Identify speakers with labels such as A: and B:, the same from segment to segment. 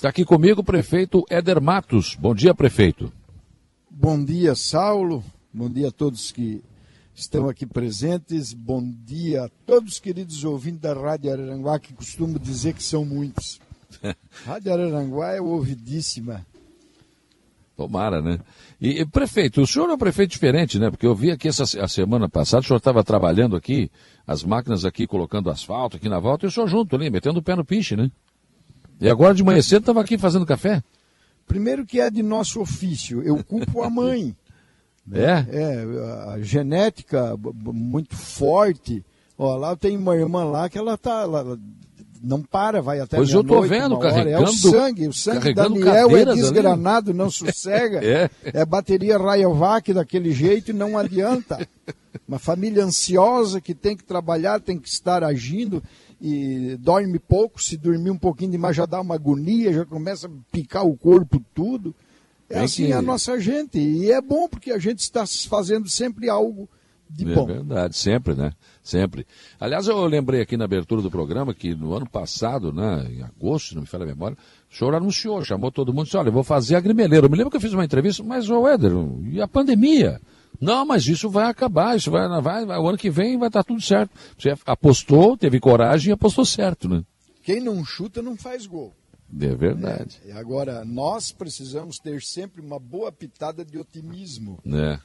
A: Está aqui comigo o prefeito Éder Matos. Bom dia, prefeito.
B: Bom dia, Saulo. Bom dia a todos que estão aqui presentes. Bom dia a todos os queridos ouvintes da Rádio Araranguá, que costumo dizer que são muitos. Rádio Araranguá é ouvidíssima.
A: Tomara, né? E, e, prefeito, o senhor é um prefeito diferente, né? Porque eu vi aqui essa a semana passada, o senhor estava trabalhando aqui, as máquinas aqui colocando asfalto aqui na volta, e o senhor junto ali, metendo o pé no piche, né? E agora de manhã cedo estava aqui fazendo café?
B: Primeiro que é de nosso ofício, eu culpo a mãe.
A: É?
B: É, a genética muito forte. Ó, lá eu tenho uma irmã lá que ela tá. Ela não para, vai até
A: Pois eu tô vendo, carregando.
B: É o sangue, o sangue Daniel é desgranado, ali. não sossega. é. é bateria Rayovac daquele jeito e não adianta. Uma família ansiosa que tem que trabalhar, tem que estar agindo e dorme pouco, se dormir um pouquinho demais já dá uma agonia, já começa a picar o corpo tudo. É assim que... a nossa gente. E é bom porque a gente está fazendo sempre algo de
A: é
B: bom.
A: É verdade, sempre, né? Sempre. Aliás, eu lembrei aqui na abertura do programa que no ano passado, né, em agosto, não me falha a memória, o senhor anunciou, chamou todo mundo e disse, olha, eu vou fazer a grimeleira. Eu me lembro que eu fiz uma entrevista, mas, ô Éder, e a pandemia? Não, mas isso vai acabar, isso vai, vai, vai, o ano que vem vai estar tudo certo. Você apostou, teve coragem e apostou certo, né?
B: Quem não chuta não faz gol.
A: É verdade.
B: É, agora, nós precisamos ter sempre uma boa pitada de otimismo.
A: É.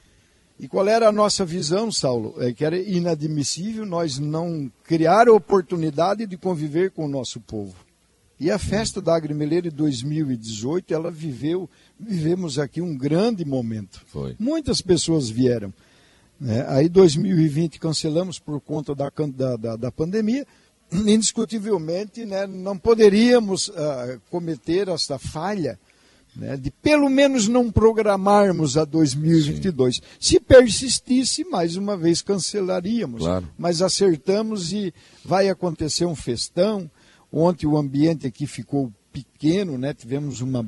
B: E qual era a nossa visão, Saulo? É que era inadmissível nós não criar a oportunidade de conviver com o nosso povo. E a festa da Agrimeleira de 2018, ela viveu, vivemos aqui um grande momento.
A: Foi.
B: Muitas pessoas vieram. Né? Aí 2020 cancelamos por conta da, da, da pandemia, indiscutivelmente né, não poderíamos uh, cometer essa falha né, de pelo menos não programarmos a 2022. Sim. Se persistisse, mais uma vez cancelaríamos.
A: Claro.
B: Mas acertamos e vai acontecer um festão. Ontem o ambiente aqui ficou pequeno, né? tivemos uma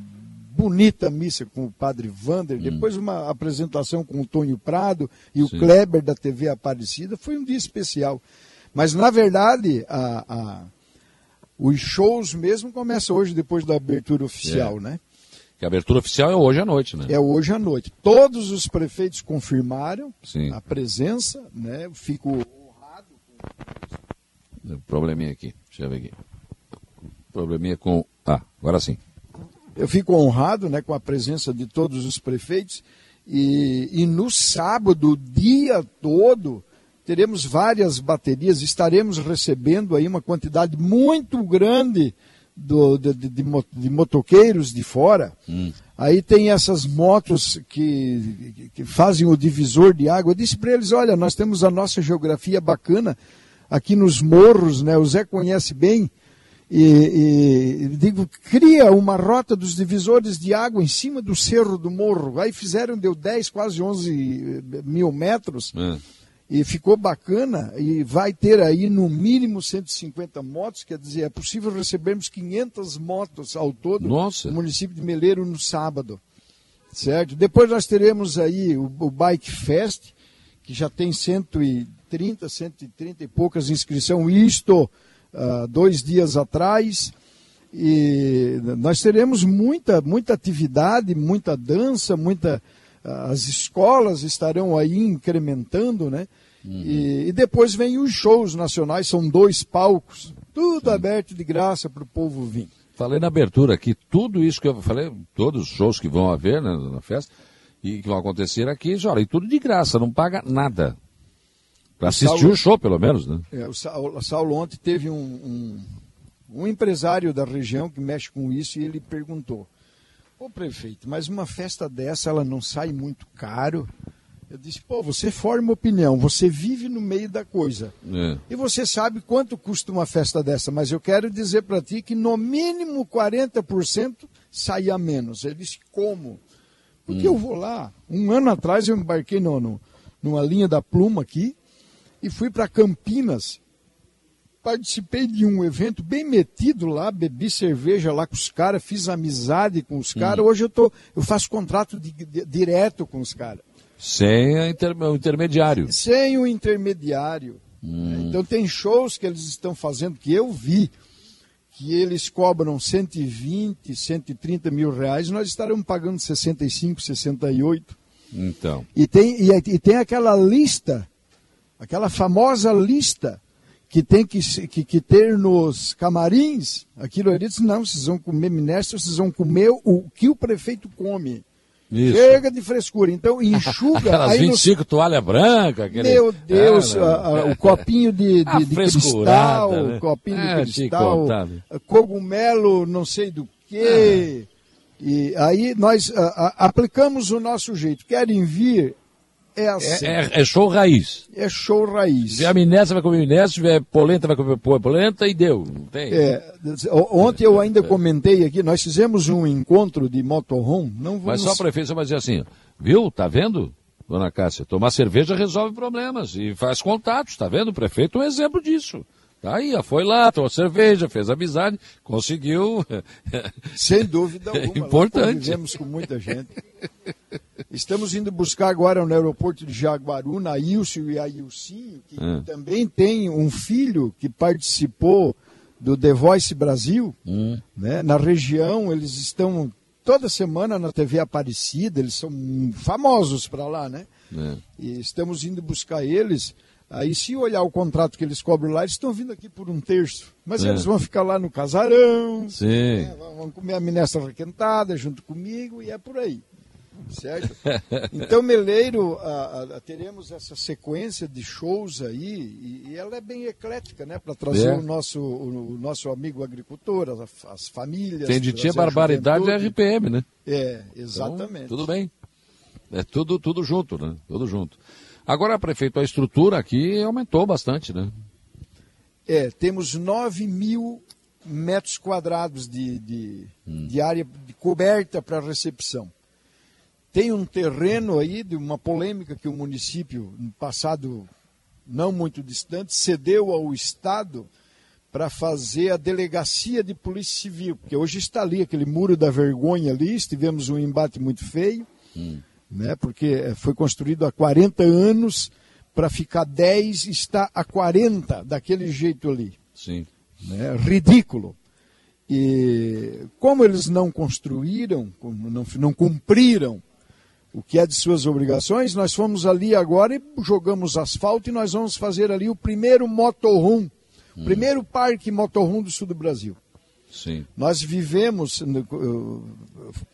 B: bonita missa com o padre Vander, hum. depois uma apresentação com o Tonho Prado e o Kleber da TV Aparecida. Foi um dia especial. Mas, na verdade, a, a, os shows mesmo começam hoje, depois da abertura oficial, é. né?
A: Que a abertura oficial é hoje à noite, né?
B: É hoje à noite. Todos os prefeitos confirmaram
A: Sim.
B: a presença, né? Fico honrado
A: com um probleminha aqui, deixa eu ver aqui. Probleminha com. Ah, agora sim.
B: Eu fico honrado né, com a presença de todos os prefeitos. E, e no sábado, o dia todo, teremos várias baterias, estaremos recebendo aí uma quantidade muito grande do, de, de, de, motoqueiros de fora.
A: Hum.
B: Aí tem essas motos que, que fazem o divisor de água. Eu disse para eles: olha, nós temos a nossa geografia bacana aqui nos morros, né? O Zé conhece bem. E, e, digo, cria uma rota dos divisores de água em cima do cerro do morro. Aí fizeram, deu 10, quase 11 mil metros.
A: É
B: e ficou bacana e vai ter aí no mínimo 150 motos, quer dizer, é possível recebermos 500 motos ao todo
A: Nossa.
B: no município de Meleiro no sábado, certo? Depois nós teremos aí o, o Bike Fest, que já tem 130, 130 e poucas inscrições, isto uh, dois dias atrás, e nós teremos muita, muita atividade, muita dança, muita as escolas estarão aí incrementando, né?
A: Uhum.
B: E, e, depois vem os shows nacionais, são dois palcos, tudo Sim. aberto de graça para o povo vir.
A: Falei na abertura aqui, tudo isso que eu falei, todos os shows que vão haver né, na festa e que vão acontecer aqui, olha, e tudo de graça, não paga nada. Para assistir o show, pelo menos, né?
B: É, o Saulo, Saulo ontem teve um, um, um empresário da região que mexe com isso e ele perguntou Ô prefeito, mas uma festa dessa ela não sai muito caro? Eu disse, pô, você forma opinião, você vive no meio da coisa.
A: É.
B: E você sabe quanto custa uma festa dessa, mas eu quero dizer para ti que no mínimo 40% sai a menos. Ele disse, como? Porque hum. eu vou lá. Um ano atrás eu embarquei no, no, numa linha da Pluma aqui e fui para Campinas participei de um evento bem metido lá, bebi cerveja lá com os caras, fiz amizade com os caras. Hoje eu, tô, eu faço contrato de, de, direto com os caras.
A: Sem inter, o intermediário.
B: Sem o intermediário.
A: Hum.
B: Então tem shows que eles estão fazendo que eu vi, que eles cobram 120, 130 mil reais, nós estaremos pagando 65, 68.
A: Então.
B: E tem, e, e tem aquela lista, aquela famosa lista que tem que, que, que, ter nos camarins, aquilo ali disse, não, vocês vão comer minestra, vocês vão comer o que o prefeito come. Isso. Chega de frescura. Então, enxuga.
A: Aquelas aí 25 nos... toalha branca. Aquele...
B: Meu Deus, a, a, o copinho de, de, de cristal, né? copinho é, de cristal, cogumelo não sei do que. Ah. E aí nós a, aplicamos o nosso jeito. Querem vir, é assim.
A: É, é, é, show raiz.
B: É show raiz.
A: Se tiver minestra, vai comer minestra, se tiver polenta, vai comer polenta e deu. Não tem.
B: É, ontem eu ainda comentei aqui, nós fizemos um encontro de motorhome. Não vamos...
A: Mas só prefeito, vai dizer assim, viu, tá vendo? Dona Cássia, tomar cerveja resolve problemas e faz contatos, tá vendo? O prefeito é um exemplo disso. Tá aí, foi lá, tomou cerveja, fez amizade, conseguiu.
B: Sem dúvida alguma.
A: Importante.
B: Vivemos com muita gente. Estamos indo buscar agora no aeroporto de Jaguaruna a Ilcio e a Ilcinho, que é. também tem um filho que participou do The Voice Brasil. Hum. Né? Na região, eles estão toda semana na TV Aparecida, eles são famosos para lá, né? É. E estamos indo buscar eles. Aí, se olhar o contrato que eles cobram lá, eles estão vindo aqui por um terço. Mas é. eles vão ficar lá no casarão,
A: né?
B: vão comer a minestra requentada junto comigo e é por aí. Certo? Então, Meleiro, a, a, teremos essa sequência de shows aí, e, e ela é bem eclética, né? Para trazer é. o, nosso, o, o, nosso amigo agricultor, as, as famílias.
A: Tem de tia barbaridade e RPM, né?
B: É, exatamente.
A: Então, tudo bem. É tudo, tudo junto, né? Tudo junto. Agora, prefeito, a estrutura aqui aumentou bastante, né?
B: É, temos 9 mil metros quadrados de, de, hum. de área de coberta para recepção. Tem um terreno aí de uma polêmica que o município, no passado não muito distante, cedeu ao Estado para fazer a delegacia de polícia civil, porque hoje está ali aquele muro da vergonha ali, tivemos um embate muito feio. Hum né? porque eh, foi construído há 40 anos, para ficar 10, está a 40 daquele jeito ali.
A: Sim.
B: Né? Ridículo. E como eles não construíram, não, não cumpriram o que é de suas obrigações, nós fomos ali agora e jogamos asfalto e nós vamos fazer ali o primeiro motorhome, hum. primeiro parque motorhome do sul do Brasil.
A: Sim.
B: Nós vivemos,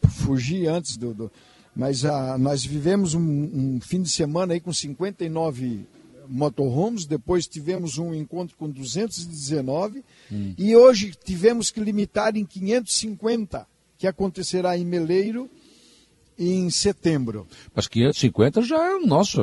B: fugi antes do, do mas ah, nós vivemos um, um, fim de semana aí com 59 motorhomes, depois tivemos um encontro com 219 hum. e hoje tivemos que limitar em 550, que acontecerá em Meleiro em setembro.
A: Mas 550 já é nosso.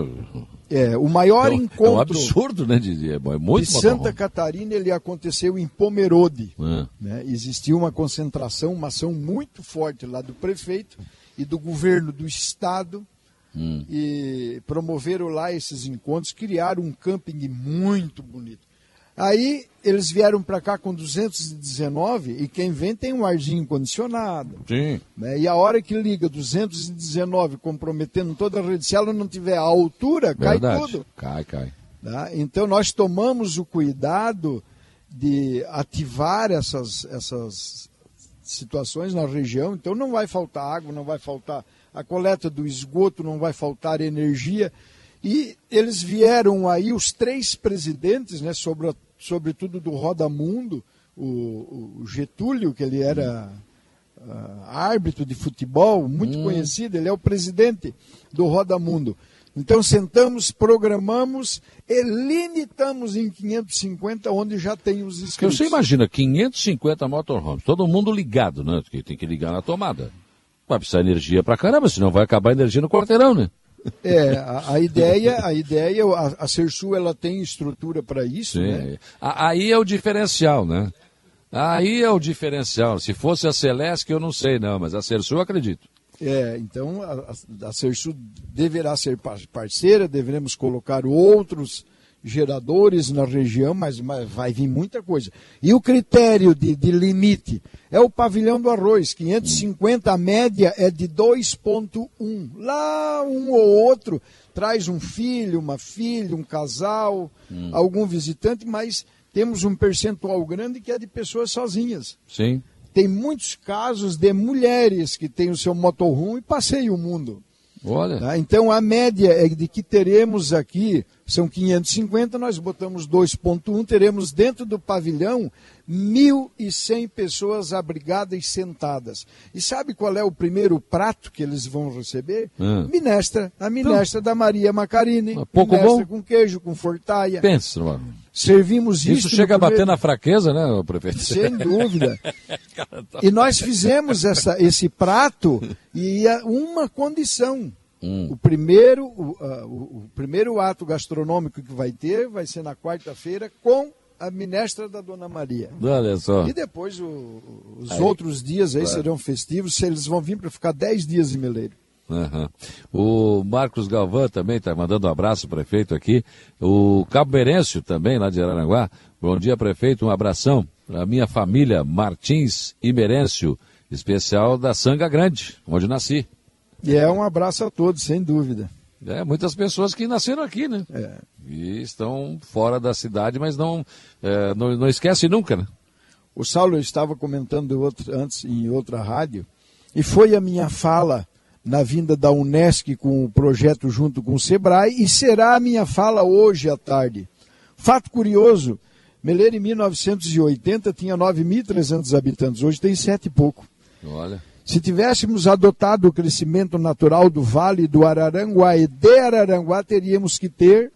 B: É, o maior
A: é
B: um, encontro. É
A: um absurdo, né? De, é muito
B: de Santa Catarina ele aconteceu em Pomerode. É. Né? Existiu uma concentração, uma ação muito forte lá do prefeito e do governo do estado hum. e promoveram lá esses encontros, criaram um camping muito bonito. Aí eles vieram para cá com 219 e quem vem tem um arzinho condicionado.
A: Sim.
B: Né? E a hora que liga 219 comprometendo toda a rede, se ela não tiver a altura, Verdade. cai tudo.
A: Cai, cai.
B: Tá? Então nós tomamos o cuidado de ativar essas, essas situações na região, então não vai faltar água, não vai faltar a coleta do esgoto, não vai faltar energia. E eles vieram aí, os três presidentes, né, sobre, sobretudo do Roda Mundo, o, o Getúlio, que ele era uh, árbitro de futebol, muito hum. conhecido, ele é o presidente do Roda Mundo. Então sentamos, programamos e limitamos em 550, onde já tem os inscritos.
A: Você imagina, 550 motorhomes, todo mundo ligado, né? Porque tem que ligar na tomada. Vai precisar energia pra caramba, senão vai acabar a energia no quarteirão, né?
B: É, a, a ideia, a ideia, a, a Cersu, ela tem estrutura para isso, Sim. né?
A: Aí é o diferencial, né? Aí é o diferencial. Se fosse a Celeste, eu não sei não, mas a Cersu eu acredito.
B: É, então a, a Cersu deverá ser parceira, deveremos colocar outros geradores na região, mas, mas, vai vir muita coisa. E o critério de, de, limite é o pavilhão do arroz, 550, a média é de 2,1. Lá um ou outro traz um filho, uma filha, um casal, hum. algum visitante, mas temos um percentual grande que é de pessoas sozinhas.
A: Sim.
B: Tem muitos casos de mulheres que têm o seu motorhome e passeiam o mundo.
A: Olha.
B: Tá? Então a média é de que teremos aqui, são 550, nós botamos 2,1, teremos dentro do pavilhão 1.100 pessoas abrigadas e sentadas. E sabe qual é o primeiro prato que eles vão receber?
A: Hum.
B: Minestra, a minestra da Maria Macarini.
A: Ah, pouco
B: minestra
A: bom?
B: com queijo, com fortaia.
A: Pensa, mano.
B: Servimos
A: Isso
B: isso
A: chega a bater na fraqueza, né, prefeito?
B: Sem dúvida. E nós fizemos essa, esse prato e a- uma condição.
A: Hum.
B: O, primeiro, o, ah, o- o primeiro ato gastronômico que vai ter vai ser na quarta-feira com a minestra da Dona Maria.
A: Olha só.
B: E depois o- os
A: Aí,
B: outros dias aí
A: claro.
B: serão festivos, se eles vão vir para ficar 10 dias em Meleiro.
A: Aham. O Marcos Galvão também está mandando um abraço, prefeito, aqui. O Cabo Berêncio também, lá de Araranguá. Bom dia, prefeito. Um abração para a minha família Martins e Merêncio, especial da Sanga Grande, onde nasci.
B: E é um abraço a todos, sem dúvida.
A: É, muitas pessoas que nasceram aqui, né?
B: É.
A: E estão fora da cidade, mas não, é, não, não esquece nunca, né?
B: O Saulo estava comentando outro- antes em outra rádio, e foi a minha fala na vinda da Unesc com o projeto junto com o Sebrae, e será a minha fala hoje à tarde. Fato curioso, Meleiro em 1980 tinha 9.300 habitantes, hoje tem sete e pouco.
A: Olha.
B: Se tivéssemos adotado o crescimento natural do Vale do Araranguá e de Araranguá, teríamos que ter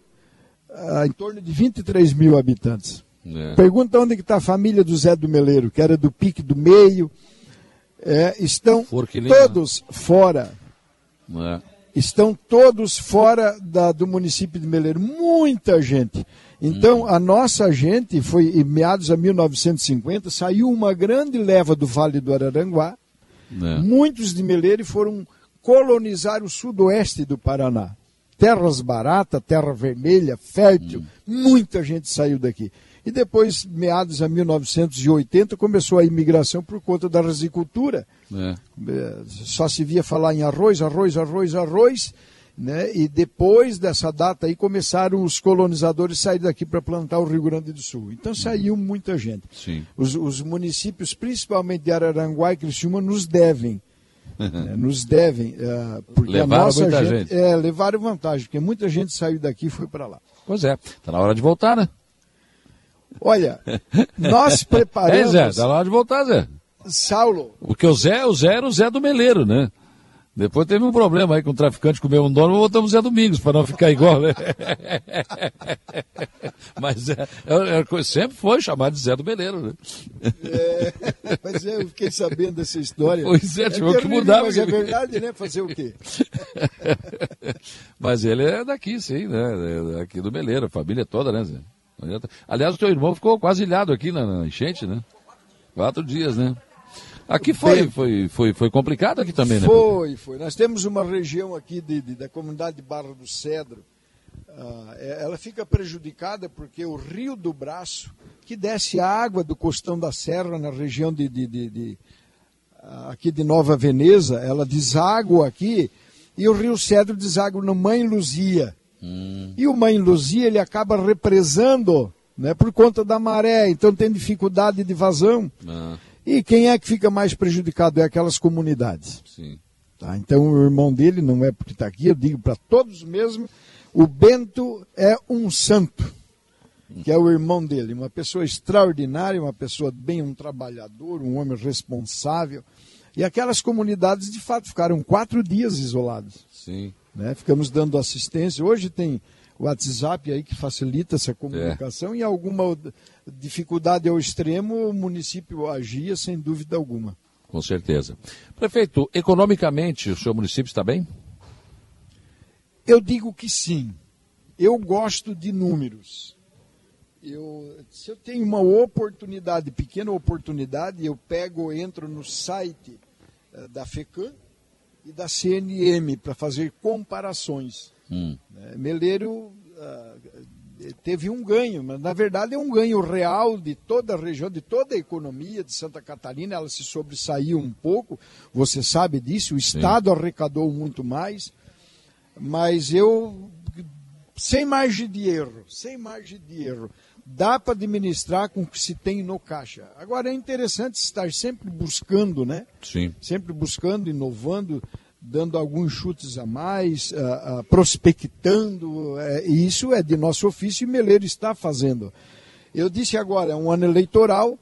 B: ah, em torno de 23 mil habitantes.
A: É.
B: Pergunta onde está a família do Zé do Meleiro, que era do Pique do Meio. É, estão todos fora.
A: É.
B: Estão todos fora da- do município de Meleiro. Muita gente. Então,
A: Uhum.
B: a nossa gente foi, em meados a 1950, saiu uma grande leva do Vale do Araranguá.
A: É.
B: Muitos de Meleiro foram colonizar o sudoeste do Paraná. Terras baratas, terra vermelha, fértil, muita gente saiu daqui. E depois, meados a 1980, começou a imigração por conta da risicultura.
A: É.
B: Eh, Só se via falar em arroz, arroz, arroz, arroz. Né? E depois dessa data aí começaram os colonizadores a sair daqui para plantar o Rio Grande do Sul. Então saiu muita gente.
A: Sim.
B: Os, os municípios, principalmente de Araranguá e Criciúma, nos devem. né, nos devem. eh, porque
A: Levaram
B: a nossa gente,
A: gente.
B: É, levaram vantagem, porque muita gente saiu daqui e foi para lá.
A: Pois é. Está na hora de voltar, né?
B: Olha, nós
A: É,
B: preparamos.
A: Zé, está na hora de voltar, Zé.
B: Saulo,
A: Porque o Zé, o Zé era o Zé do Meleiro, né? Depois teve um problema aí com o traficante comeu um dono, voltamos Zé Domingos, para não ficar igual, né? Mas é, é- é- sempre foi chamado de Zé do Meleiro, né?
B: É, mas eu fiquei sabendo dessa história.
A: Pois é, tivemos que
B: terrível,
A: mudar,
B: Mas é verdade, né? Fazer o quê?
A: Mas ele é daqui, sim, né? É Aqui do Meleiro, a família toda, né, Zé? Aliás, o teu irmão ficou quase ilhado aqui na, na enchente, né? Quatro dias, né? Aqui foi, foi, foi, foi complicado aqui também, né?
B: Foi, foi. Nós temos uma região aqui de- de- da comunidade de Barra do Cedro. é- ela fica prejudicada porque o Rio do Braço, que desce a água do Costão da Serra na região de, de- de- de, ah, aqui de Nova Veneza, ela deságua aqui e o Rio Cedro deságua no Mãe Luzia.
A: Hum,
B: E o Mãe Luzia ele acaba represando né, por conta da maré, então tem dificuldade de vazão.
A: ah,
B: E quem é que fica mais prejudicado? É aquelas comunidades.
A: sim.
B: Tá? Então o irmão dele não é porque está aqui, eu digo para todos mesmo, o Bento é um santo, que é o irmão dele, uma pessoa extraordinária, uma pessoa bem, um trabalhador, um homem responsável. E aquelas comunidades de fato ficaram quatro dias isoladas.
A: Sim.
B: Né? Ficamos dando assistência. Hoje tem o WhatsApp aí que facilita essa comunicação e alguma dificuldade ao extremo, o município agia sem dúvida alguma.
A: Com certeza. Prefeito, economicamente o seu município está bem?
B: Eu digo que sim. Eu gosto de números. Eu, se eu tenho uma oportunidade, pequena oportunidade, eu pego, entro no site eh, da FECAM e da CNM para fazer comparações.
A: Hum,
B: né? Meleiro ah, teve um ganho, mas na verdade é um ganho real de toda a região, de toda a economia de Santa Catarina. Ela se sobressaiu um pouco, você sabe disso. O Estado arrecadou muito mais, mas eu, sem margem de erro, sem margem de erro, dá para administrar com o que se tem no caixa. Agora é interessante estar sempre buscando, né?
A: Sim.
B: Sempre buscando, inovando, dando alguns chutes a mais, uh, uh, prospectando. Uh, e isso é de nosso ofício e Meleiro está fazendo. Eu disse agora, é um ano eleitoral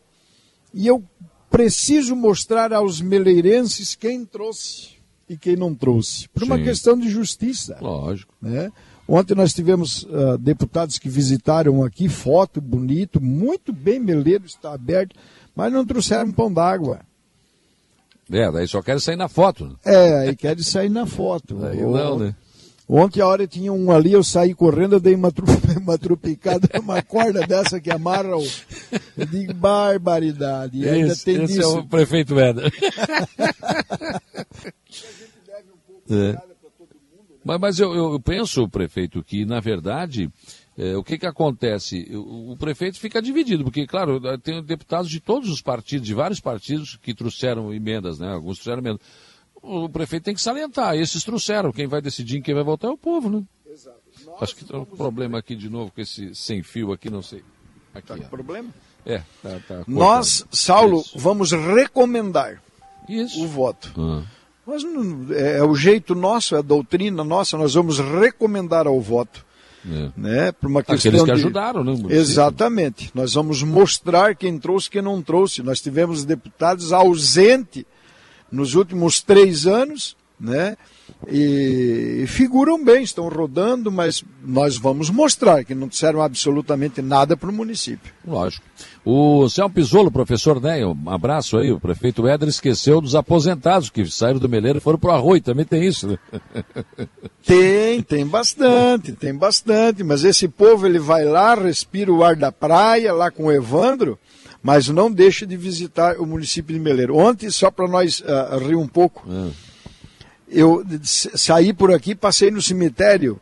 B: e eu preciso mostrar aos meleirenses quem trouxe e quem não trouxe. Por uma
A: Sim.
B: questão de justiça.
A: Lógico.
B: Né? Ontem nós tivemos uh, deputados que visitaram aqui, foto bonito, muito bem, Meleiro está aberto, mas não trouxeram pão d'água.
A: É, daí só quero sair na foto. né?
B: É, aí querem sair na foto.
A: Daí não, né?
B: Ontem a hora tinha um ali, eu saí correndo, eu dei uma, tru... uma trupicada, uma corda dessa que amarra o. Eu digo, barbaridade. E ainda
A: Esse,
B: tem
A: esse
B: disso.
A: é o prefeito Éder. É. Mas, mas eu, eu penso, prefeito, que na verdade é, o que, que acontece? O, o prefeito fica dividido, porque, claro, tem deputados de todos os partidos, de vários partidos que trouxeram emendas, né? Alguns trouxeram emendas. O prefeito tem que salientar, esses trouxeram. Quem vai decidir em quem vai votar é o povo, né?
B: Exato.
A: Acho que tem um problema aqui de novo com esse sem fio aqui, não sei. Aqui,
B: Tá com problema?
A: É, tá, tá.
B: Nós, Saulo,
A: Isso.
B: vamos recomendar
A: Isso.
B: o voto.
A: Ah,
B: Nós não- é, é o jeito nosso, é a doutrina nossa, nós vamos recomendar ao voto.
A: é.
B: Né, por uma questão
A: Aqueles que
B: de-
A: ajudaram, né?
B: Exatamente. Nós vamos mostrar quem trouxe e quem não trouxe. Nós tivemos deputados ausentes nos últimos três anos, né? E figuram bem, estão rodando, mas nós vamos mostrar que não disseram absolutamente nada para o município.
A: Lógico. O Céu Pisolo, professor Ney, um abraço aí. O prefeito Éder esqueceu dos aposentados que saíram do Meleiro e foram pro Arroio. Também tem isso, né?
B: Tem, tem bastante, tem bastante, mas esse povo ele vai lá, respira o ar da praia, lá com o Evandro, mas não deixa de visitar o município de Meleiro. Ontem, só para nós ah, rir um pouco,
A: Ah,
B: eu saí por aqui, passei no cemitério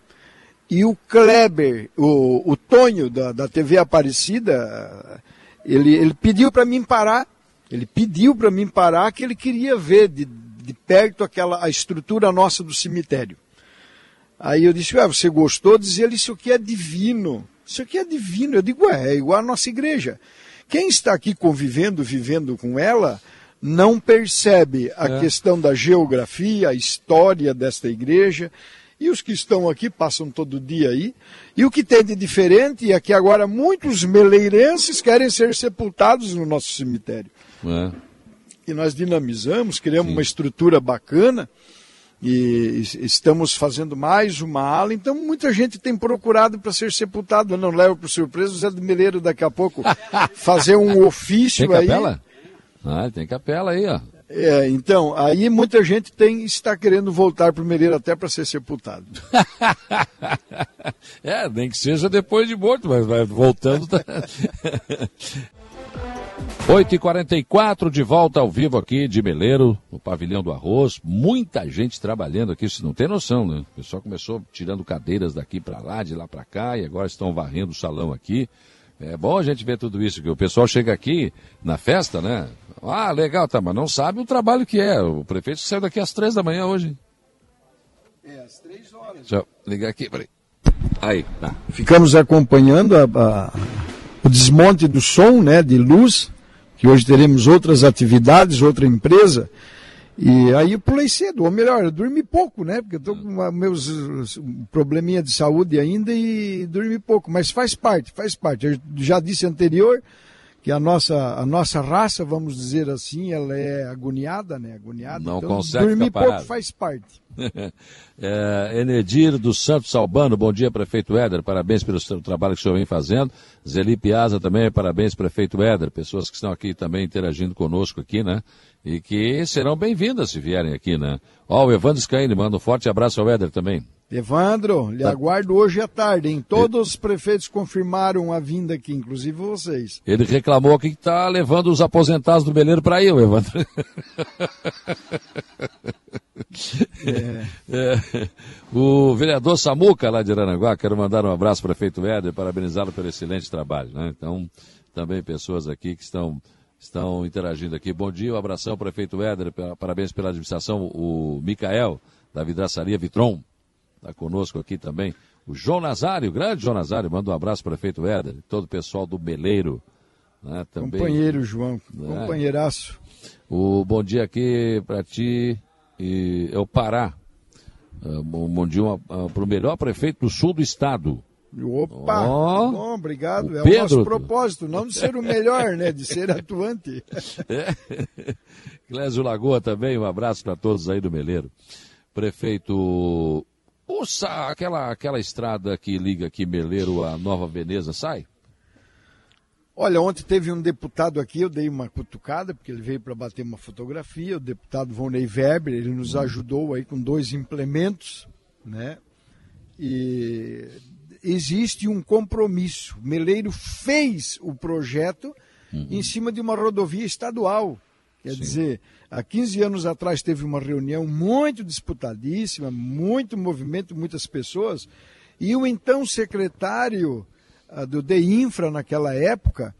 B: e o Kleber, o, o Tonho da, da TV Aparecida, ele, ele pediu para mim parar. Ele pediu para mim parar que ele queria ver de, de perto aquela a estrutura nossa do cemitério. Aí eu disse, ué, você gostou? Diz ele, isso aqui é divino. Isso aqui é divino. Eu digo, ué, é igual a nossa igreja. Quem está aqui convivendo, vivendo com ela, não percebe a
A: É.
B: questão da geografia, a história desta igreja. E os que estão aqui passam todo dia aí. E o que tem de diferente é que agora muitos meleirenses querem ser sepultados no nosso cemitério
A: é.
B: e nós dinamizamos, criamos uma estrutura bacana e es- estamos fazendo mais uma ala. Então, muita gente tem procurado para ser sepultado. Eu não levo por surpresa o Zé do Meleiro daqui a pouco fazer um ofício
A: Tem
B: aí.
A: capela? Ah, tem capela aí, ó.
B: É, então, aí muita gente tem, está querendo voltar para o Meleiro até para ser sepultado.
A: É, nem que seja depois de morto, mas vai voltando. Tá... 8h44 de volta ao vivo aqui de Meleiro, no pavilhão do arroz. Muita gente trabalhando aqui, você não tem noção, né? O pessoal começou tirando cadeiras daqui para lá, de lá para cá, e agora estão varrendo o salão aqui. É bom a gente ver tudo isso, que o pessoal chega aqui na festa, né? Ah, legal, tá, mas não sabe o trabalho que é. O prefeito saiu daqui às três da manhã hoje.
B: É, às três horas.
A: Deixa eu ligar aqui, peraí. Aí, tá.
B: Ficamos acompanhando a- a- o desmonte do som, né, de luz, que hoje teremos outras atividades, outra empresa. E aí eu pulei cedo, ou melhor, eu dormi pouco, né? Porque eu tô com uma- meus um probleminha de saúde ainda e dormi pouco, mas faz parte, faz parte. Eu já disse anterior que a nossa, a nossa raça, vamos dizer assim, ela é agoniada, né? Agoniada.
A: Não
B: então,
A: consegue
B: dormir pouco faz parte.
A: É, Enedir dos Santos Albano, bom dia, prefeito Éder, parabéns pelo seu trabalho que o senhor vem fazendo. Zeli Piazza também, parabéns, prefeito Éder, pessoas que estão aqui também interagindo conosco aqui, né? E que serão bem-vindas se vierem aqui, né? Ó, o Evandro Scaini manda um forte abraço ao Éder também.
B: Evandro,
A: Tá.
B: lhe aguardo hoje à tarde, hein? Todos os prefeitos confirmaram a vinda aqui, inclusive vocês.
A: Ele reclamou aqui que está levando os aposentados do Beleiro para aí, Evandro. É. O vereador Samuca, lá de Aranaguá, quero mandar um abraço para o prefeito Éder, parabenizá-lo pelo excelente trabalho. Né? Então, também pessoas aqui que estão, estão interagindo aqui. Bom dia, um abração, prefeito Éder, pa- parabéns pela administração. O Micael, da vidraçaria Vitron, está conosco aqui também. O João Nazário, o grande João Nazário, manda um abraço para o prefeito Éder, todo o pessoal do Meleiro. Né, também.
B: Companheiro, João, é. companheiraço.
A: O bom dia aqui para ti e é o Pará. Um bom dia para o melhor prefeito do sul do estado.
B: Opa! Oh, bom, obrigado. É Pedro. o nosso propósito, não de ser o melhor, né? De ser atuante.
A: É. Clésio Lagoa também, um abraço para todos aí do Meleiro. Prefeito, ouça aquela, aquela estrada que liga aqui Meleiro a Nova Veneza, sai?
B: Olha, ontem teve um deputado aqui, eu dei uma cutucada, porque ele veio para bater uma fotografia, o deputado Vonei Weber, ele nos ajudou aí com dois implementos, né? E existe um compromisso. Meleiro fez o projeto uhum. em cima de uma rodovia estadual. Quer Sim. dizer, há 15 anos atrás teve uma reunião muito disputadíssima, muito movimento, muitas pessoas, e o então secretário uh, do DEINFRA naquela época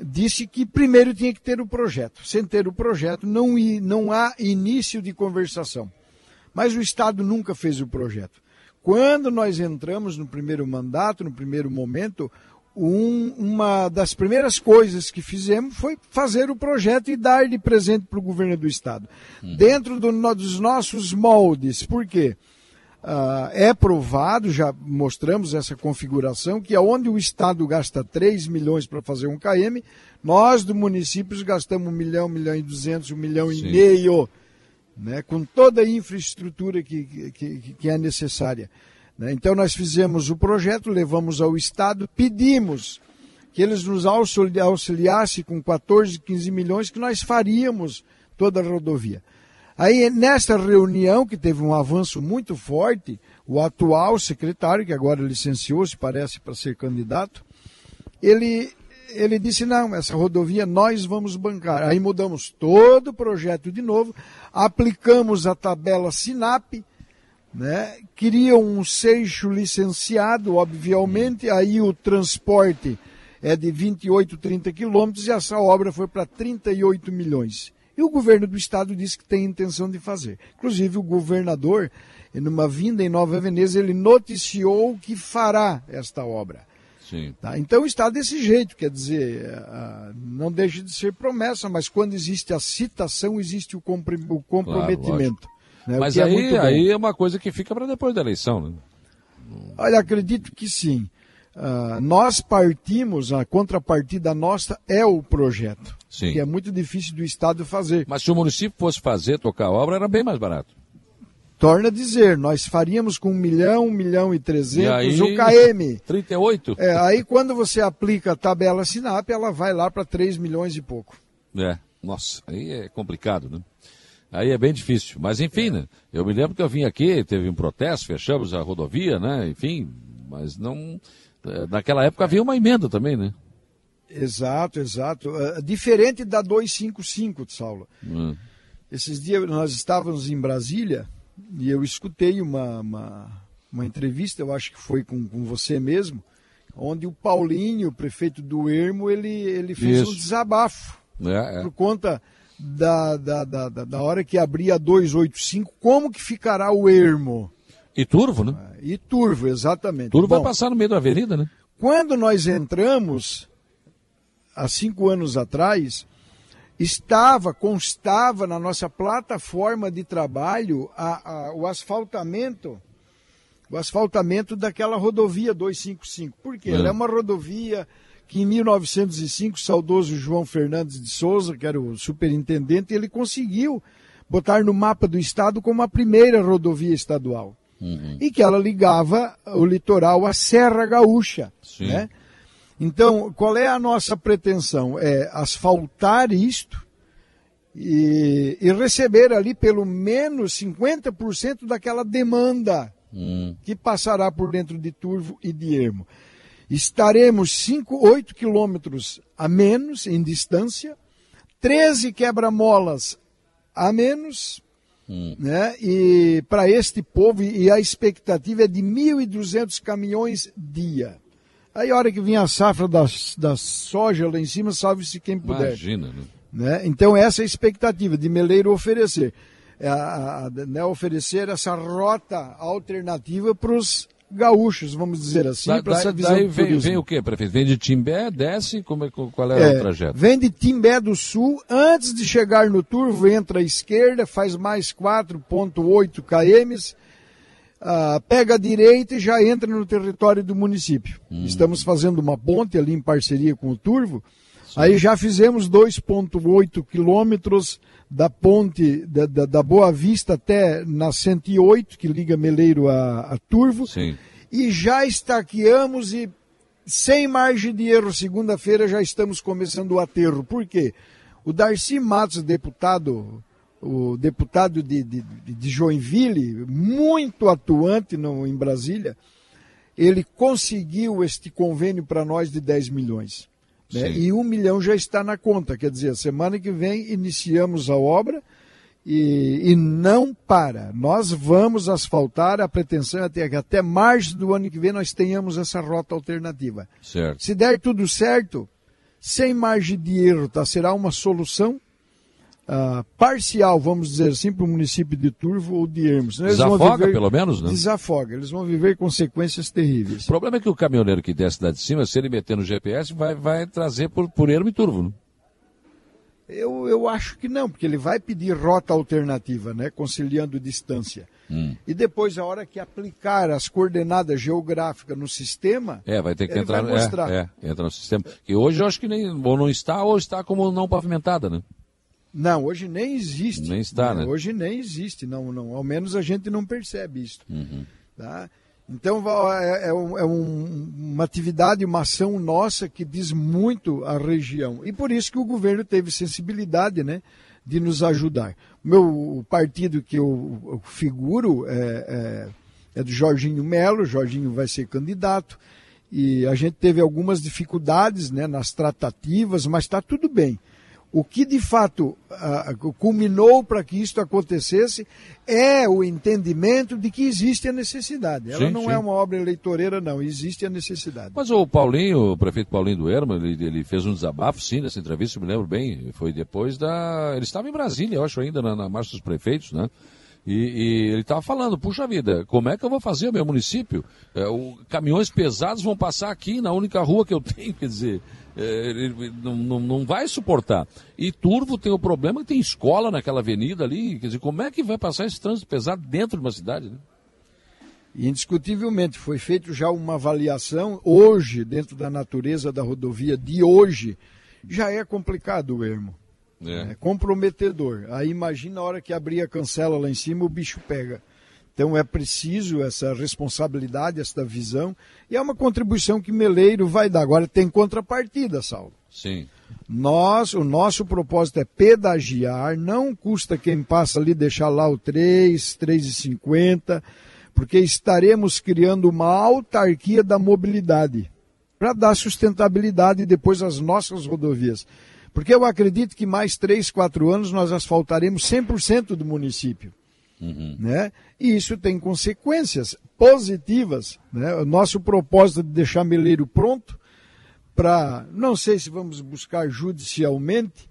B: disse que primeiro tinha que ter o projeto. Sem ter o projeto, não, não há início de conversação. Mas o Estado nunca fez o projeto. Quando nós entramos no primeiro mandato, no primeiro momento, um, uma das primeiras coisas que fizemos foi fazer o projeto e dar de presente para o governo do Estado. Uhum. Dentro do, dos nossos moldes. Por quê? Uh, é provado, já mostramos essa configuração, que aonde o Estado gasta 3 milhões para fazer um KM, nós do municípios gastamos 1 milhão, 1 milhão e 200, 1 milhão Sim. e meio, né, com toda a infraestrutura que, que, que é necessária. Né? Então nós fizemos o projeto, levamos ao Estado, pedimos que eles nos auxiliassem com 14, 15 milhões, que nós faríamos toda a rodovia. Aí, nesta reunião, que teve um avanço muito forte, o atual secretário, que agora licenciou-se, parece, para ser candidato, ele, ele disse: não, essa rodovia nós vamos bancar. Aí mudamos todo o projeto de novo, aplicamos a tabela SINAP, né? Queriam um seixo licenciado, obviamente, aí o transporte é de 28, 30 quilômetros e essa obra foi para 38 milhões. E o governo do estado disse que tem intenção de fazer. Inclusive o governador, numa vinda em Nova Veneza, ele noticiou que fará esta obra. Tá? Então está desse jeito, quer dizer, não deixa de ser promessa, mas quando existe a citação, existe o, comprometimento. Claro,
A: né? Mas é aí é, aí é uma coisa que fica para depois da eleição, né?
B: Olha, acredito que sim. Uh, nós partimos, a contrapartida nossa é o projeto, sim. que é muito difícil do Estado fazer.
A: Mas se o município fosse fazer, tocar a obra, era bem mais barato.
B: Torna a dizer, nós faríamos com um milhão, um milhão e trezentos o KM.
A: 38?
B: É, aí quando você aplica a tabela SINAP, ela vai lá para 3 milhões e pouco.
A: É, nossa, aí é complicado, né? Aí é bem difícil. Mas enfim, né? Eu me lembro que eu vim aqui, teve um protesto, fechamos a rodovia, né? Enfim, mas não. Eh, naquela época havia uma emenda também, né?
B: Exato, exato. Uh, diferente da 255, Saulo. Hum. Esses dias nós estávamos em Brasília e eu escutei uma, uma, uma entrevista, eu acho que foi com, com você mesmo, onde o Paulinho, o prefeito do Ermo, ele, ele fez Isso. um desabafo. É, é. Por conta da, da, da, da hora que abrir a 285, como que ficará o ermo?
A: E turvo, né?
B: E turvo, exatamente.
A: Turvo Bom, vai passar no meio da avenida, né?
B: Quando nós entramos, há cinco anos atrás, estava, constava na nossa plataforma de trabalho a, a, o asfaltamento o asfaltamento daquela rodovia 255. Por quê? É. Ela é uma rodovia que em 1905, o saudoso João Fernandes de Souza, que era o superintendente, ele conseguiu botar no mapa do estado como a primeira rodovia estadual. Uhum. E que ela ligava o litoral à Serra Gaúcha. Né? Então, qual é a nossa pretensão? É asfaltar isto e, e receber ali pelo menos 50% daquela demanda uhum. que passará por dentro de Turvo e de Ermo estaremos 5, 8 quilômetros a menos em distância, 13 quebra-molas a menos, hum. né? E para este povo, e a expectativa é de 1.200 caminhões dia. Aí a hora que vinha a safra da, da soja lá em cima, salve-se quem puder.
A: Imagina, né?
B: né? Então essa é a expectativa de Meleiro oferecer. É, a, a, né, oferecer essa rota alternativa para os gaúchos, vamos dizer assim, para essa visão
A: daí vem, vem o quê, prefeito? Vem de Timbé, desce, como é, qual é,
B: É,
A: o trajeto?
B: Vem de Timbé do Sul, antes de chegar no Turvo, entra à esquerda, faz mais 4,8 km, ah, pega a direita e já entra no território do município.
A: Hum.
B: Estamos fazendo uma ponte ali em parceria com o Turvo. Aí já fizemos 2,8 quilômetros da ponte da, da, da Boa Vista até na 108, que liga Meleiro a, a Turvo
A: Sim.
B: e já estaqueamos e sem margem de erro, segunda-feira já estamos começando o aterro. Por quê? O Darcy Matos, deputado, o deputado de, de, de Joinville, muito atuante no, em Brasília, ele conseguiu este convênio para nós de 10 milhões. Né? E um milhão já está na conta. Quer dizer, semana que vem iniciamos a obra e, e não para. Nós vamos asfaltar, a pretensão é até que até março do ano que vem nós tenhamos essa rota alternativa.
A: Certo.
B: Se der tudo certo, sem margem de erro, tá? será uma solução ah, parcial, vamos dizer assim, para o município de Turvo ou de Hermos. Eles vão
A: Desafoga,
B: viver-
A: pelo menos, né?
B: Desafoga, eles vão viver consequências terríveis.
A: O problema é que o caminhoneiro que desce lá de cima, se ele meter no GPS, vai, vai trazer por, por ermo e turvo. Né?
B: Eu, eu acho que não, porque ele vai pedir rota alternativa, né, conciliando distância.
A: Hum.
B: E depois, a hora que aplicar as coordenadas geográficas no sistema,
A: É, vai ter que entrar.
B: vai mostrar.
A: É, é, entra no sistema. Que hoje eu acho que nem, ou não está, ou está como não pavimentada, né?
B: Não, hoje nem existe.
A: Nem está, né?
B: Hoje nem existe, não, não, ao menos a gente não percebe isso.
A: Uhum.
B: Tá? Então é, é um- é um- uma atividade, uma ação nossa que diz muito a região. E por isso que o governo teve sensibilidade né, de nos ajudar. O meu o partido que eu, eu figuro é, é, é do Jorginho Melo, Jorginho vai ser candidato. E a gente teve algumas dificuldades né, nas tratativas, mas está tudo bem. O que de fato ah, culminou para que isso acontecesse é o entendimento de que existe a necessidade. Ela
A: Sim,
B: não
A: sim.
B: é uma obra eleitoreira, não, existe a necessidade.
A: Mas o Paulinho, o prefeito Paulinho do Erma, ele, ele fez um desabafo, sim, nessa entrevista, eu me lembro bem. Foi depois da. Ele estava em Brasília, eu acho, ainda na, na Marcha dos Prefeitos, né? E, e ele estava falando, puxa vida, como é que eu vou fazer o meu município? É, o- caminhões pesados vão passar aqui na única rua que eu tenho, quer dizer, ele não, não, não vai suportar. E Turvo tem o problema que tem escola naquela avenida ali, quer dizer, como é que vai passar esse trânsito pesado dentro de uma cidade, né?
B: Indiscutivelmente, foi feita já uma avaliação hoje, dentro da natureza da rodovia de hoje, já é complicado o ermo. É comprometedor. Aí imagina a hora que abrir a cancela lá em cima, o bicho pega. Então é preciso essa responsabilidade, essa visão, e é uma contribuição que Meleiro vai dar. Agora tem contrapartida, Saulo.
A: Sim.
B: Nós, o nosso propósito é pedagiar, não custa quem passa ali deixar lá o 3, 3,50, porque estaremos criando uma autarquia da mobilidade para dar sustentabilidade depois às nossas rodovias. Porque eu acredito que mais 3, 4 anos nós asfaltaremos 100% do município. Né? E isso tem consequências positivas. Né? O nosso propósito de deixar Meleiro pronto para, não sei se vamos buscar judicialmente,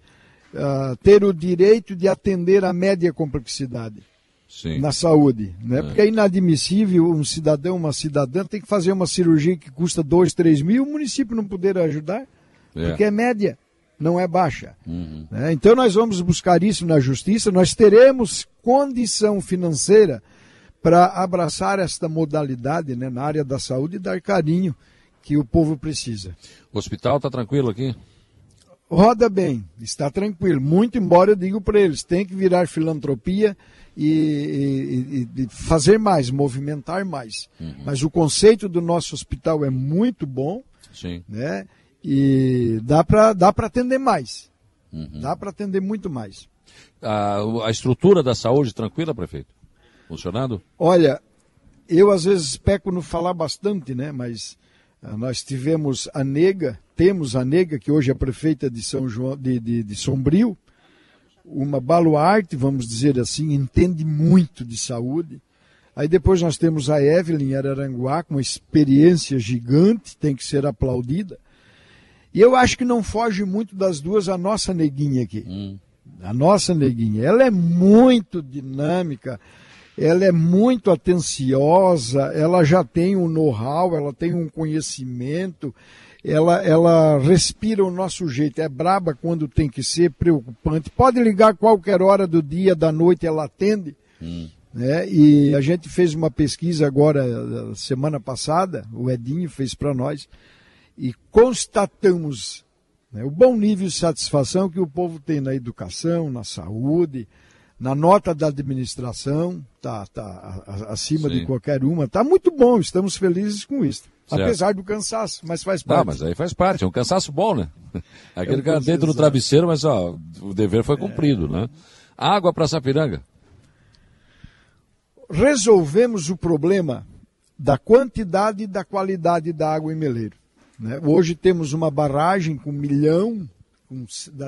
B: ah, ter o direito de atender a média complexidade
A: Sim.
B: na saúde. Né? Porque é inadmissível um cidadão, uma cidadã, tem que fazer uma cirurgia que custa 2, 3 mil, o município não poder ajudar,
A: É.
B: porque é média, não é baixa.
A: Uhum.
B: né? Então nós vamos buscar isso na justiça, nós teremos condição financeira para abraçar esta modalidade né, na área da saúde e dar carinho que o povo precisa.
A: O hospital está tranquilo aqui?
B: Roda bem, está tranquilo. Muito embora eu digo para eles, tem que virar filantropia e, e- e- fazer mais, movimentar mais. Mas o conceito do nosso hospital é muito bom,
A: Sim.
B: né? E dá para dá atender mais. Dá para atender muito mais.
A: A, a estrutura da saúde tranquila, prefeito? Funcionando?
B: Olha, eu às vezes peco no falar bastante, né? Mas ah, nós tivemos a Nega, temos a Nega, que hoje é prefeita de São João, de, de, de Sombrio, uma baluarte, vamos dizer assim, entende muito de saúde. Aí depois nós temos a Evelyn Araranguá, com uma experiência gigante, tem que ser aplaudida. E eu acho que não foge muito das duas a nossa neguinha aqui. A nossa neguinha. Ela é muito dinâmica. ela é muito atenciosa, ela já tem um know-how, ela tem um conhecimento, ela, ela respira o nosso jeito, é braba quando tem que ser, preocupante. Pode ligar qualquer hora do dia, da noite, ela atende. Hum. Né? E a gente fez uma pesquisa agora, semana passada, o Edinho fez para nós, e constatamos né, o bom nível de satisfação que o povo tem na educação, na saúde, na nota da administração, está tá acima Sim. de qualquer uma. Está muito bom, estamos felizes com isso. Certo. Apesar do cansaço, mas faz parte.
A: Não, mas aí faz parte, é um cansaço bom, né? Aquele é um cara dentro do travesseiro, mas ó, o dever foi cumprido, é. né? Água para Sapiranga.
B: Resolvemos o problema da quantidade e da qualidade da água em Meleiro. Né? Hoje temos uma barragem com um milhão, com,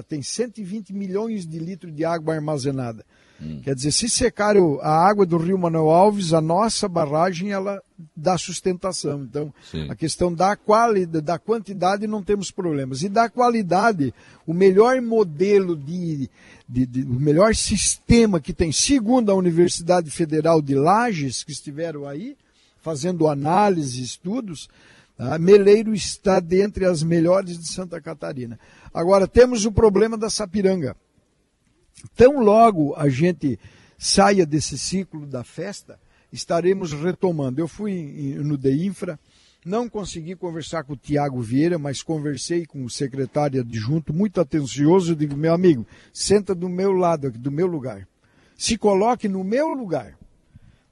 B: tem 120 milhões de litros de água armazenada. Hum. Quer dizer, se secar a água do rio Manuel Alves, a nossa barragem ela dá sustentação. Então, Sim. a questão da qualidade, da quantidade não temos problemas. E da qualidade, o melhor modelo de, de, de, o melhor sistema que tem, segundo a Universidade Federal de Lages, que estiveram aí, fazendo análise, estudos, a Meleiro está dentre as melhores de Santa Catarina. Agora, temos o problema da Sapiranga. Tão logo a gente saia desse ciclo da festa, estaremos retomando. Eu fui no DEINFRA, não consegui conversar com o Tiago Vieira, mas conversei com o secretário adjunto, muito atencioso, digo, meu amigo, senta do meu lado, aqui, do meu lugar. Se coloque no meu lugar.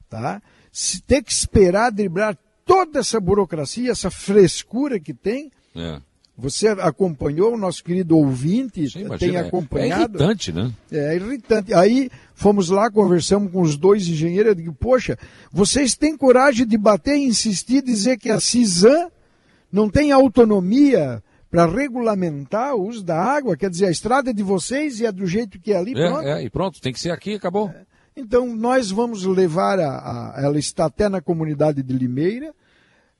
B: Tá? Se ter que esperar driblar toda essa burocracia, essa frescura que tem, é. Você acompanhou, o nosso querido ouvinte Sim, imagina, tem acompanhado. É
A: irritante, né?
B: É irritante. Aí fomos lá, conversamos com os dois engenheiros, eu digo, poxa, vocês têm coragem de bater e insistir, dizer que a CISAM não tem autonomia para regulamentar o uso da água, quer dizer, a estrada é de vocês e é do jeito que é ali,
A: é, pronto. É, e pronto, tem que ser aqui, acabou. É.
B: Então, nós vamos levar a, a, Ela está até na comunidade de Limeira,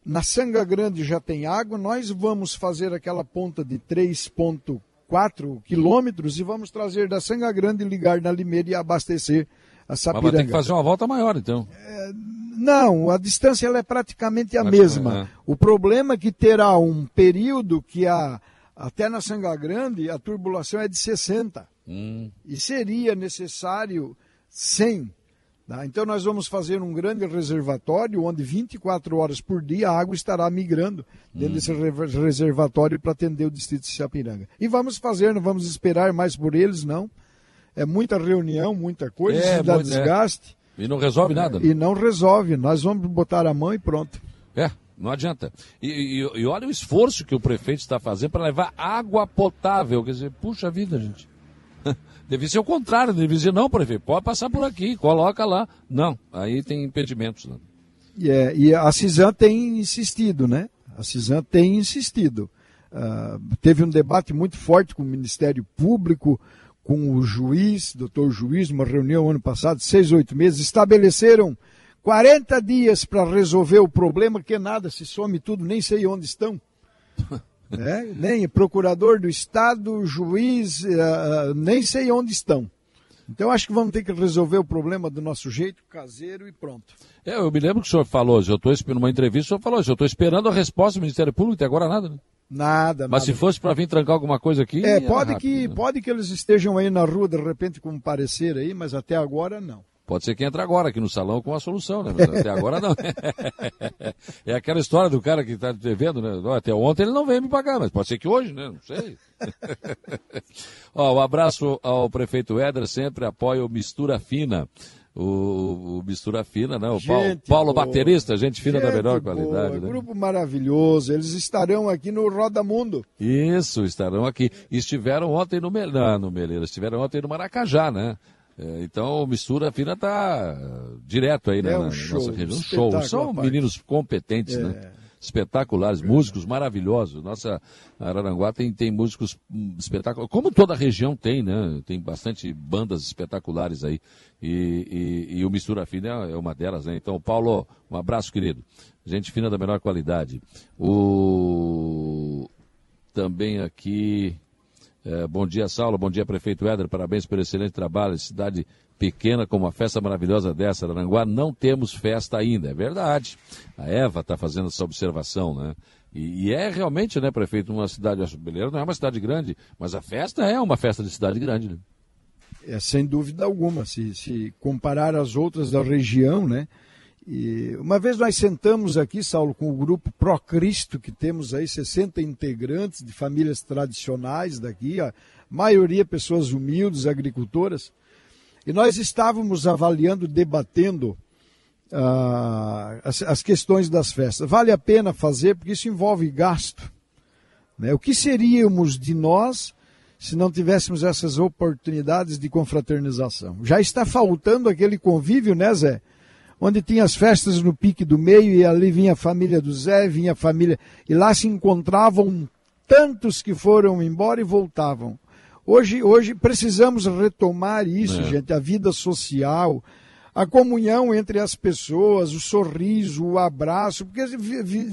B: na Sanga Grande já tem água, nós vamos fazer aquela ponta de 3,4 quilômetros e vamos trazer da Sanga Grande, ligar na Limeira e abastecer a Sapiranga. Mas vai
A: ter que fazer uma volta maior, então.
B: É, não, a distância ela é praticamente a mesma. É. O problema é que terá um período que a, até na Sanga Grande a turbulação é de 60. Hum. E seria necessário 100 Tá? Então nós vamos fazer um grande reservatório onde 24 horas por dia a água estará migrando dentro hum. desse reservatório para atender o distrito de Sapiranga. E vamos fazer, não vamos esperar mais por eles, não. É muita reunião, muita coisa, é, dá muito, é. desgaste.
A: É. E não resolve nada. Né?
B: E não resolve. Nós vamos botar a mão e pronto.
A: É, não adianta. E, e, e olha o esforço que o prefeito está fazendo para levar água potável. Quer dizer, puxa vida, gente. Devia ser o contrário, devia dizer, não, prefeito, pode passar por aqui, coloca lá. Não, aí tem impedimentos. Né?
B: Yeah, é, e a CISAM tem insistido, né? A CISAM tem insistido. Uh, teve um debate muito forte com o Ministério Público, com o juiz, doutor juiz, uma reunião ano passado, seis, oito meses, estabeleceram 40 dias para resolver o problema, que nada, se some tudo, nem sei onde estão. né? nem procurador do Estado, juiz, uh, nem sei onde estão. Então acho que vamos ter que resolver o problema do nosso jeito, caseiro e pronto.
A: É, eu me lembro que o senhor falou, eu estou esperando uma entrevista, o senhor falou, eu estou esperando a resposta do Ministério Público, até agora nada, né?
B: Nada,
A: Mas
B: nada.
A: se fosse para vir trancar alguma coisa aqui.
B: É, pode, rápido, que, né? pode que eles estejam aí na rua de repente com um parecer aí, mas até agora não.
A: Pode ser que entre agora aqui no salão com a solução, né? Mas até agora não. é aquela história do cara que está devendo, né? Até ontem ele não veio me pagar, mas pode ser que hoje, né? Não sei. Ó, um abraço ao prefeito Éder, sempre apoia o Mistura Fina. O, o, Mistura Fina, né? O Paulo, Paulo Baterista, gente fina gente da melhor boa, qualidade. Né?
B: Grupo maravilhoso. Eles estarão aqui no Roda Mundo.
A: Isso, estarão aqui. Estiveram ontem no, não, no Meleira, estiveram ontem no Maracajá, né? É, então, o Mistura Fina está direto aí né, é um na, show, nossa região. Um show. São meninos competentes, né? é. né? Espetaculares, é. músicos maravilhosos. Nossa Araranguá tem, tem músicos hum, espetaculares, como toda a região tem, né? Tem bastante bandas espetaculares aí. E, e, e o Mistura Fina é uma delas, né? Então, Paulo, um abraço, querido. Gente fina da melhor qualidade. O... Também aqui. É, bom dia, Saulo. Bom dia, prefeito Éder. Parabéns pelo excelente trabalho. Cidade pequena como uma festa maravilhosa dessa, Aranguá, não temos festa ainda. É verdade. A Eva está fazendo essa observação, né? E, e, é realmente, né, prefeito, uma cidade, Beleira não é uma cidade grande, mas a festa é uma festa de cidade grande, né?
B: É, sem dúvida alguma, se, se comparar as outras da região, né? E uma vez nós sentamos aqui, Saulo, com o grupo Pro Cristo, que temos aí 60 integrantes de famílias tradicionais daqui, a maioria pessoas humildes, agricultoras, e nós estávamos avaliando, debatendo ah, as, as, questões das festas. Vale a pena fazer, porque isso envolve gasto. Né? O que seríamos de nós se não tivéssemos essas oportunidades de confraternização? Já está faltando aquele convívio, né, Zé? Onde tinha as festas no pique do meio e ali vinha a família do Zé, vinha a família. E lá se encontravam tantos que foram embora e voltavam. Hoje, hoje precisamos retomar isso, é. gente, a vida social, a comunhão entre as pessoas, o sorriso, o abraço, porque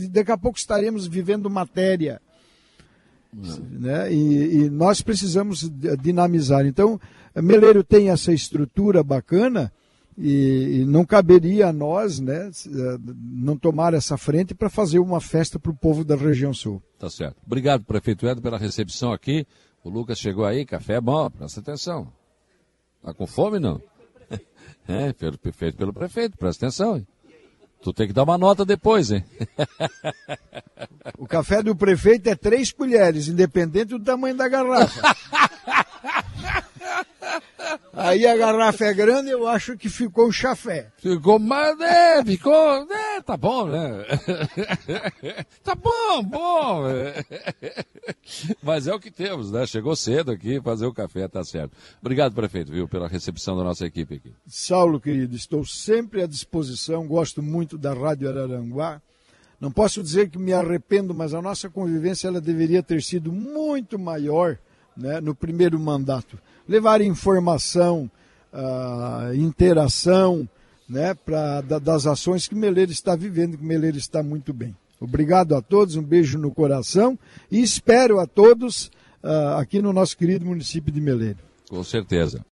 B: daqui a pouco estaremos vivendo matéria. Né? E, e, nós precisamos dinamizar. Então, Meleiro tem essa estrutura bacana e, não caberia a nós né, eh, não tomar essa frente para fazer uma festa para o povo da região sul.
A: Tá certo. Obrigado, prefeito Edo, pela recepção aqui. O Lucas chegou aí, café é bom, presta atenção. Tá com fome não? É, feito pelo prefeito, presta atenção. Hein? Tu tem que dar uma nota depois, hein?
B: O café do prefeito é três colheres, independente do tamanho da garrafa. Aí a garrafa é grande, eu acho que ficou um chafé.
A: Ficou, mas é, ficou, é, tá bom, né? tá bom, bom. Mas é o que temos, né? Chegou cedo aqui fazer o café, tá certo. Obrigado, prefeito, viu, pela recepção da nossa equipe aqui.
B: Saulo, querido, estou sempre à disposição, gosto muito da Rádio Araranguá. Não posso dizer que me arrependo, mas a nossa convivência ela deveria ter sido muito maior né, no primeiro mandato levar informação, uh, interação, né, pra, da, das ações que Meleiro está vivendo, que Meleiro está muito bem. Obrigado a todos, um beijo no coração e espero a todos uh, aqui no nosso querido município de Meleiro.
A: Com certeza.